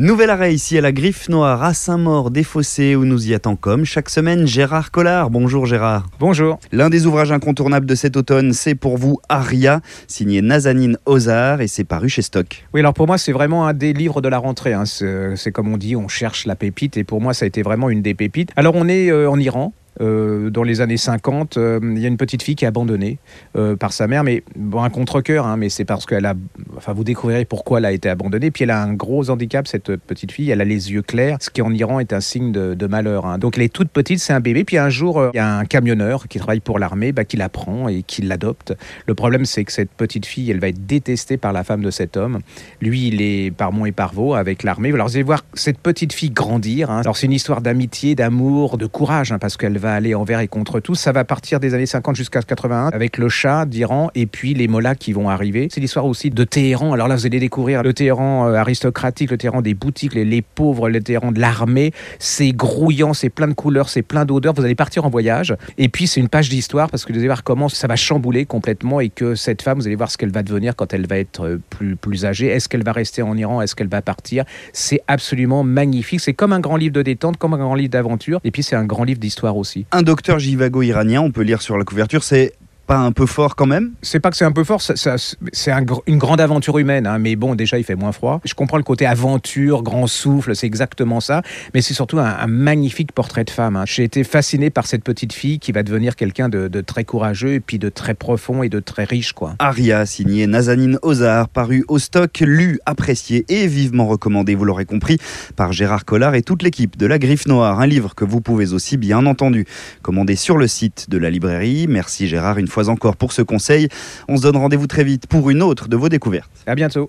Nouvel arrêt ici à la Griffe Noire à Saint-Maur des Fossés où nous y attend comme chaque semaine Gérard Collard. Bonjour Gérard. Bonjour. L'un des ouvrages incontournables de cet automne, c'est pour vous Aria, signé Nazanine Ozar et c'est paru chez Stock. Oui, alors pour moi, c'est vraiment un des livres de la rentrée. hein. C'est comme on dit, on cherche la pépite et pour moi, ça a été vraiment une des pépites. Alors, on est euh, en Iran. euh, dans les années 50, euh, il y a une petite fille qui est abandonnée euh, par sa mère, mais bon, un contre-cœur, hein, mais c'est parce qu'elle a. Enfin, vous découvrirez pourquoi elle a été abandonnée. Puis elle a un gros handicap, cette petite fille. Elle a les yeux clairs, ce qui en Iran est un signe de, malheur. hein. Donc elle est toute petite, c'est un bébé. Puis un jour, euh, il y a un camionneur qui travaille pour l'armée, bah, qui la prend et qui l'adopte. Le problème, c'est que cette petite fille, elle va être détestée par la femme de cet homme. Lui, il est par Mont et par Vaux avec l'armée. Alors, vous allez voir cette petite fille grandir. hein. Alors, c'est une histoire d'amitié, d'amour, de courage, hein, parce qu'elle va aller envers et contre tout. Ça va partir des années 50 jusqu'à 81 avec le chat d'Iran et puis les mollahs qui vont arriver. C'est l'histoire aussi de Téhéran. Alors là, vous allez découvrir le Téhéran euh, aristocratique, le Téhéran des boutiques, les, pauvres, le Téhéran de l'armée. C'est grouillant, c'est plein de couleurs, c'est plein d'odeurs. Vous allez partir en voyage. Et puis, c'est une page d'histoire parce que vous allez voir comment ça va chambouler complètement et que cette femme, vous allez voir ce qu'elle va devenir quand elle va être euh, plus, plus âgée. Est-ce qu'elle va rester en Iran? Est-ce qu'elle va partir? C'est absolument magnifique. C'est comme un grand livre de détente, comme un grand livre d'aventure. Et puis, c'est un grand livre d'histoire aussi. Un docteur Jivago-iranien, on peut lire sur la couverture, c'est pas un peu fort quand même? C'est pas que c'est un peu fort, c'est un une grande aventure humaine, hein, mais bon, déjà il fait moins froid. Je comprends le côté aventure, grand souffle, c'est exactement ça, mais c'est surtout un, un magnifique portrait de femme. hein. J'ai été fasciné par cette petite fille qui va devenir quelqu'un de, de très courageux et puis de très profond et de très riche, quoi. Aria, signé Nazanine Ozar, paru au stock, lu, apprécié et vivement recommandé, vous l'aurez compris, par Gérard Collard et toute l'équipe de La Griffe Noire. Un livre que vous pouvez aussi, bien entendu, commander sur le site de la librairie. Merci Gérard une fois encore pour ce conseil. On se donne rendez-vous très vite pour une autre de vos découvertes. À bientôt.